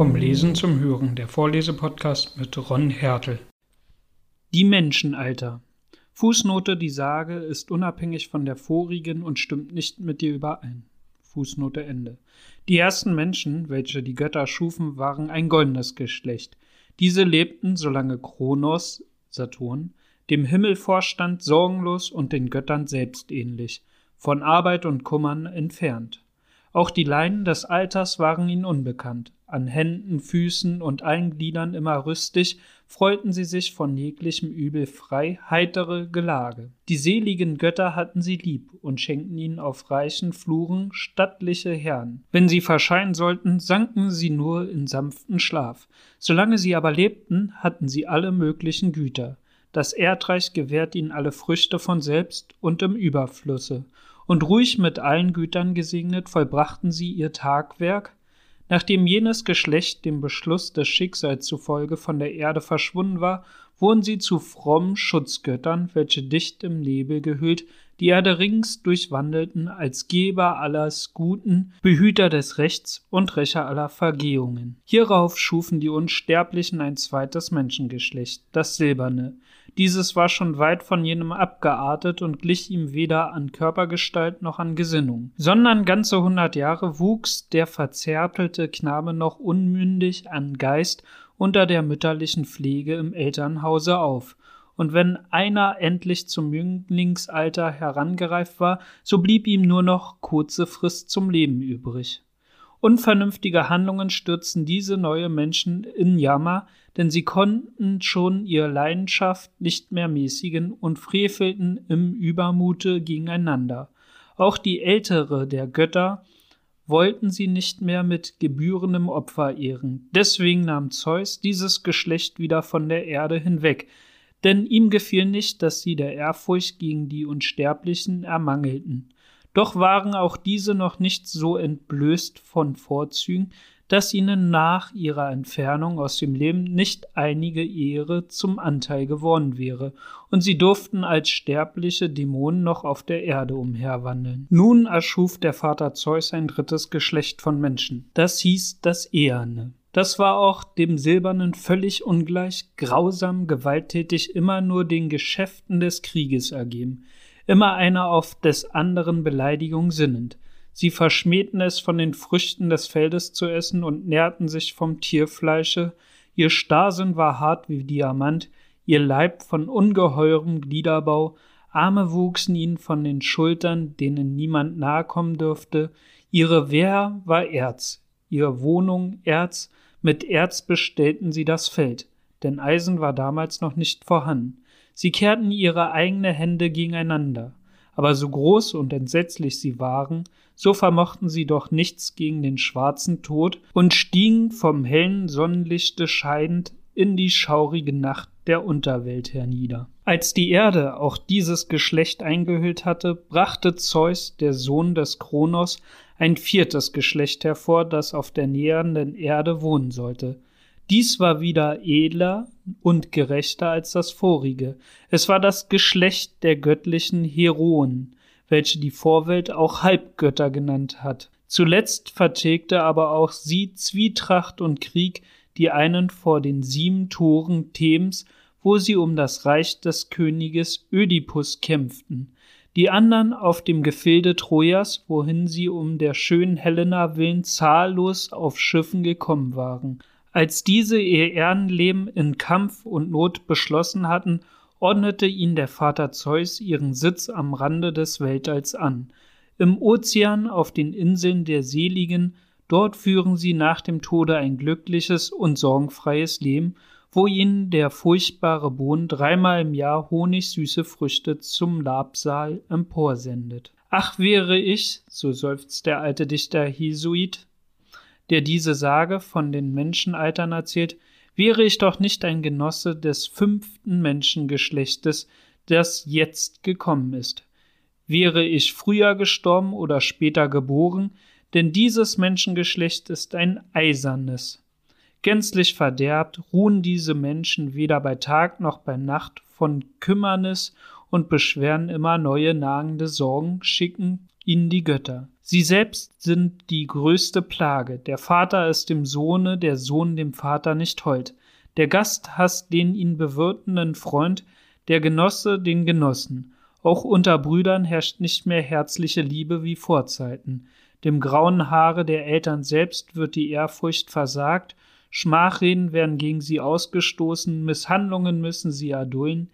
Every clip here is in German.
Vom Lesen zum Hören, der Vorlesepodcast mit Ron Hertel. Die Menschenalter. Fußnote, die Sage ist unabhängig von der vorigen und stimmt nicht mit ihr überein. Fußnote Ende. Die ersten Menschen, welche die Götter schufen, waren ein goldenes Geschlecht. Diese lebten, solange Kronos, Saturn, dem Himmel vorstand, sorgenlos und den Göttern selbst ähnlich, von Arbeit und Kummern entfernt. Auch die Leiden des Alters waren ihnen unbekannt. An Händen, Füßen und allen Gliedern immer rüstig, freuten sie sich von jeglichem Übel frei, heitere Gelage. Die seligen Götter hatten sie lieb und schenkten ihnen auf reichen Fluren stattliche Herren. Wenn sie verscheinen sollten, sanken sie nur in sanften Schlaf. Solange sie aber lebten, hatten sie alle möglichen Güter. Das Erdreich gewährt ihnen alle Früchte von selbst und im Überflusse und ruhig mit allen Gütern gesegnet vollbrachten sie ihr Tagwerk, nachdem jenes Geschlecht dem Beschluss des Schicksals zufolge von der Erde verschwunden war, wurden sie zu frommen Schutzgöttern, welche dicht im Nebel gehüllt die Erde rings durchwandelten als Geber alles Guten, Behüter des Rechts und Rächer aller Vergehungen. Hierauf schufen die Unsterblichen ein zweites Menschengeschlecht, das Silberne. Dieses war schon weit von jenem abgeartet und glich ihm weder an Körpergestalt noch an Gesinnung, sondern ganze hundert Jahre wuchs der verzärtelte Knabe noch unmündig an Geist unter der mütterlichen Pflege im Elternhause auf, und wenn einer endlich zum Jünglingsalter herangereift war, so blieb ihm nur noch kurze Frist zum Leben übrig. Unvernünftige Handlungen stürzten diese neue Menschen in Jammer, denn sie konnten schon ihre Leidenschaft nicht mehr mäßigen und frevelten im Übermute gegeneinander. Auch die ältere der Götter wollten sie nicht mehr mit gebührendem Opfer ehren. Deswegen nahm Zeus dieses Geschlecht wieder von der Erde hinweg, denn ihm gefiel nicht, dass sie der Ehrfurcht gegen die Unsterblichen ermangelten. Doch waren auch diese noch nicht so entblößt von Vorzügen, dass ihnen nach ihrer Entfernung aus dem Leben nicht einige Ehre zum Anteil geworden wäre, und sie durften als sterbliche Dämonen noch auf der Erde umherwandeln. Nun erschuf der Vater Zeus ein drittes Geschlecht von Menschen. Das hieß das Eherne. Das war auch dem Silbernen völlig ungleich, grausam, gewalttätig, immer nur den Geschäften des Krieges ergeben, immer einer auf des anderen Beleidigung sinnend. Sie verschmähten es, von den Früchten des Feldes zu essen und nährten sich vom Tierfleische. Ihr Starrsinn war hart wie Diamant, ihr Leib von ungeheurem Gliederbau, Arme wuchsen ihnen von den Schultern, denen niemand nahe kommen dürfte, ihre Wehr war Erz, ihre Wohnung Erz, mit Erz bestellten sie das Feld, denn Eisen war damals noch nicht vorhanden. Sie kehrten ihre eigene Hände gegeneinander, aber so groß und entsetzlich sie waren, so vermochten sie doch nichts gegen den schwarzen Tod und stiegen vom hellen Sonnenlichte scheidend in die schaurige Nacht der Unterwelt hernieder. Als die Erde auch dieses Geschlecht eingehüllt hatte, brachte Zeus, der Sohn des Kronos, ein viertes Geschlecht hervor, das auf der nähernden Erde wohnen sollte. Dies war wieder edler und gerechter als das vorige. Es war das Geschlecht der göttlichen Heroen, welche die Vorwelt auch Halbgötter genannt hat. Zuletzt vertilgte aber auch sie Zwietracht und Krieg, die einen vor den sieben Toren Thems, wo sie um das Reich des Königes Ödipus kämpften die andern auf dem Gefilde Trojas, wohin sie um der schönen Helena willen zahllos auf Schiffen gekommen waren. Als diese ihr Ehrenleben in Kampf und Not beschlossen hatten, ordnete ihnen der Vater Zeus ihren Sitz am Rande des Weltalls an. Im Ozean auf den Inseln der Seligen, dort führen sie nach dem Tode ein glückliches und sorgenfreies Leben wo ihnen der furchtbare Boden dreimal im Jahr honigsüße Früchte zum Labsaal emporsendet. Ach wäre ich, so seufzt der alte Dichter Hisuit, der diese Sage von den Menschenaltern erzählt, wäre ich doch nicht ein Genosse des fünften Menschengeschlechtes, das jetzt gekommen ist. Wäre ich früher gestorben oder später geboren, denn dieses Menschengeschlecht ist ein eisernes. Gänzlich verderbt ruhen diese Menschen weder bei Tag noch bei Nacht von Kümmernis und beschweren immer neue nagende Sorgen, schicken ihnen die Götter. Sie selbst sind die größte Plage. Der Vater ist dem Sohne, der Sohn dem Vater nicht hold. Der Gast hasst den ihn bewirtenden Freund, der Genosse den Genossen. Auch unter Brüdern herrscht nicht mehr herzliche Liebe wie Vorzeiten. Dem grauen Haare der Eltern selbst wird die Ehrfurcht versagt, Schmachreden werden gegen sie ausgestoßen, Misshandlungen müssen sie erdulden.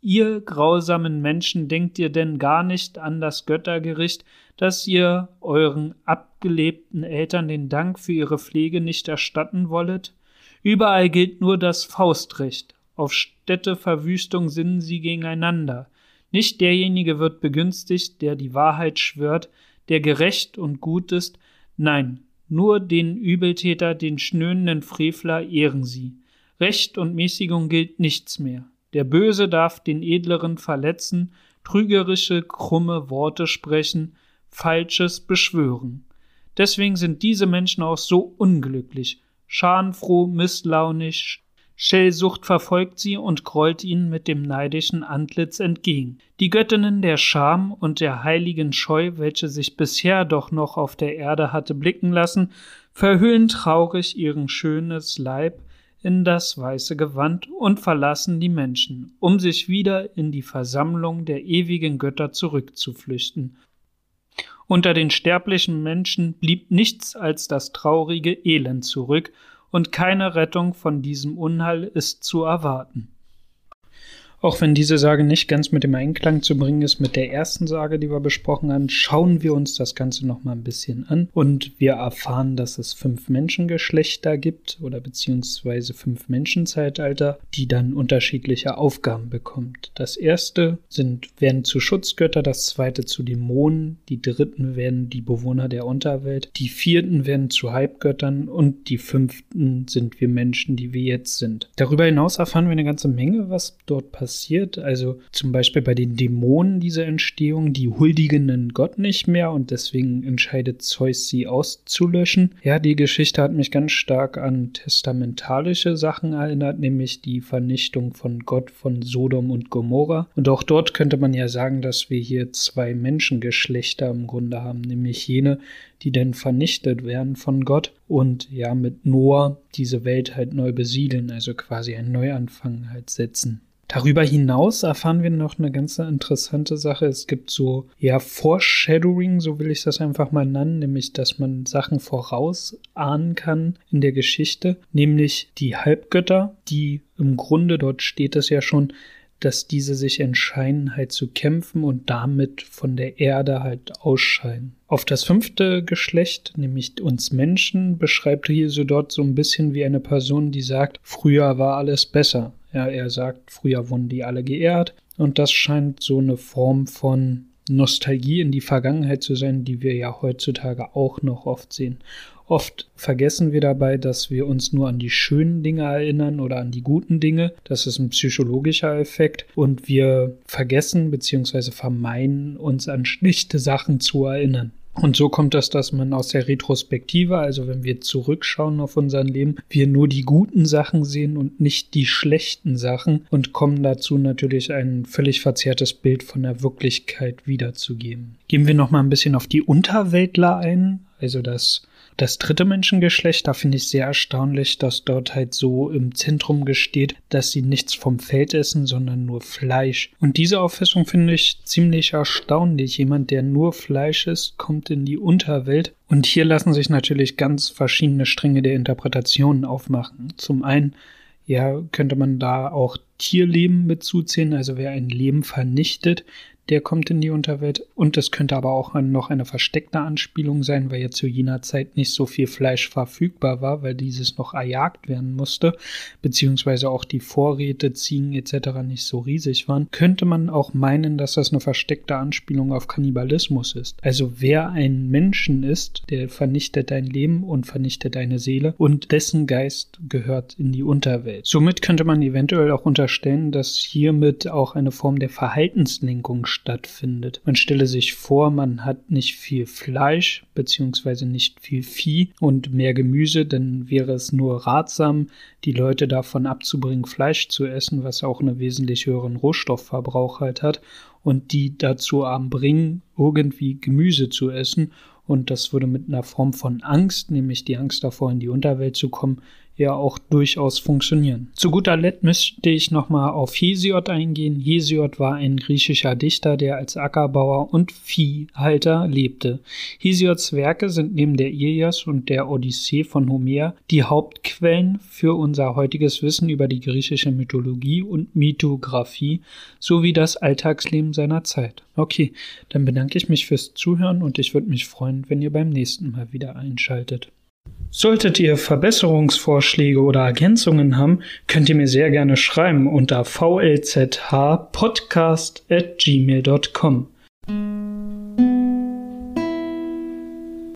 Ihr grausamen Menschen denkt ihr denn gar nicht an das Göttergericht, dass ihr euren abgelebten Eltern den Dank für ihre Pflege nicht erstatten wollet? Überall gilt nur das Faustrecht. Auf Städteverwüstung sinnen sie gegeneinander. Nicht derjenige wird begünstigt, der die Wahrheit schwört, der gerecht und gut ist, nein, nur den Übeltäter, den schnöhenden Frevler ehren sie. Recht und Mäßigung gilt nichts mehr. Der Böse darf den Edleren verletzen, trügerische, krumme Worte sprechen, Falsches beschwören. Deswegen sind diese Menschen auch so unglücklich, schadenfroh, misslaunig, Schellsucht verfolgt sie und grollt ihnen mit dem neidischen Antlitz entgegen. Die Göttinnen der Scham und der heiligen Scheu, welche sich bisher doch noch auf der Erde hatte blicken lassen, verhüllen traurig ihren schönes Leib in das weiße Gewand und verlassen die Menschen, um sich wieder in die Versammlung der ewigen Götter zurückzuflüchten. Unter den sterblichen Menschen blieb nichts als das traurige Elend zurück, und keine Rettung von diesem Unheil ist zu erwarten. Auch wenn diese Sage nicht ganz mit dem Einklang zu bringen ist mit der ersten Sage, die wir besprochen haben, schauen wir uns das Ganze noch mal ein bisschen an und wir erfahren, dass es fünf Menschengeschlechter gibt oder beziehungsweise fünf Menschenzeitalter, die dann unterschiedliche Aufgaben bekommt. Das erste sind, werden zu Schutzgötter, das zweite zu Dämonen, die dritten werden die Bewohner der Unterwelt, die vierten werden zu Halbgöttern und die fünften sind wir Menschen, die wir jetzt sind. Darüber hinaus erfahren wir eine ganze Menge, was dort passiert passiert. Also zum Beispiel bei den Dämonen diese Entstehung, die huldigen den Gott nicht mehr und deswegen entscheidet Zeus, sie auszulöschen. Ja, die Geschichte hat mich ganz stark an testamentalische Sachen erinnert, nämlich die Vernichtung von Gott von Sodom und Gomorra. Und auch dort könnte man ja sagen, dass wir hier zwei Menschengeschlechter im Grunde haben, nämlich jene, die denn vernichtet werden von Gott und ja mit Noah diese Welt halt neu besiedeln, also quasi einen Neuanfang halt setzen. Darüber hinaus erfahren wir noch eine ganz interessante Sache. Es gibt so, ja, Foreshadowing, so will ich das einfach mal nennen, nämlich, dass man Sachen vorausahnen kann in der Geschichte, nämlich die Halbgötter, die im Grunde, dort steht es ja schon, dass diese sich entscheiden, halt zu kämpfen und damit von der Erde halt ausscheiden. Auf das fünfte Geschlecht, nämlich uns Menschen, beschreibt Jesu dort so ein bisschen wie eine Person, die sagt, früher war alles besser. Ja, er sagt, früher wurden die alle geehrt und das scheint so eine Form von Nostalgie in die Vergangenheit zu sein, die wir ja heutzutage auch noch oft sehen. Oft vergessen wir dabei, dass wir uns nur an die schönen Dinge erinnern oder an die guten Dinge. Das ist ein psychologischer Effekt. Und wir vergessen bzw. vermeiden, uns an schlichte Sachen zu erinnern. Und so kommt es, dass man aus der Retrospektive, also wenn wir zurückschauen auf unser Leben, wir nur die guten Sachen sehen und nicht die schlechten Sachen und kommen dazu natürlich ein völlig verzerrtes Bild von der Wirklichkeit wiederzugeben. Gehen wir noch mal ein bisschen auf die Unterweltler ein, also das das dritte Menschengeschlecht, da finde ich sehr erstaunlich, dass dort halt so im Zentrum gesteht, dass sie nichts vom Feld essen, sondern nur Fleisch. Und diese Auffassung finde ich ziemlich erstaunlich. Jemand, der nur Fleisch isst, kommt in die Unterwelt. Und hier lassen sich natürlich ganz verschiedene Stränge der Interpretationen aufmachen. Zum einen ja, könnte man da auch Tierleben mit also wer ein Leben vernichtet, der kommt in die Unterwelt. Und es könnte aber auch noch eine versteckte Anspielung sein, weil ja zu jener Zeit nicht so viel Fleisch verfügbar war, weil dieses noch erjagt werden musste, beziehungsweise auch die Vorräte, Ziegen etc. nicht so riesig waren, könnte man auch meinen, dass das eine versteckte Anspielung auf Kannibalismus ist. Also wer ein Menschen ist, der vernichtet dein Leben und vernichtet deine Seele und dessen Geist gehört in die Unterwelt. Somit könnte man eventuell auch unterstellen, dass hiermit auch eine Form der Verhaltenslenkung stattfindet. Man stelle sich vor, man hat nicht viel Fleisch beziehungsweise nicht viel Vieh und mehr Gemüse, dann wäre es nur ratsam, die Leute davon abzubringen, Fleisch zu essen, was auch einen wesentlich höheren Rohstoffverbrauch halt hat und die dazu bringen, irgendwie Gemüse zu essen. Und das würde mit einer Form von Angst, nämlich die Angst davor, in die Unterwelt zu kommen, ja auch durchaus funktionieren. Zu guter Letzt möchte ich nochmal auf Hesiod eingehen. Hesiod war ein griechischer Dichter, der als Ackerbauer und Viehhalter lebte. Hesiods Werke sind neben der Ilias und der Odyssee von Homer die Hauptquellen für unser heutiges Wissen über die griechische Mythologie und Mythographie sowie das Alltagsleben seiner Zeit. Okay, dann bedanke ich mich fürs Zuhören und ich würde mich freuen, wenn ihr beim nächsten Mal wieder einschaltet. Solltet ihr Verbesserungsvorschläge oder Ergänzungen haben, könnt ihr mir sehr gerne schreiben unter vlzhpodcast@gmail.com.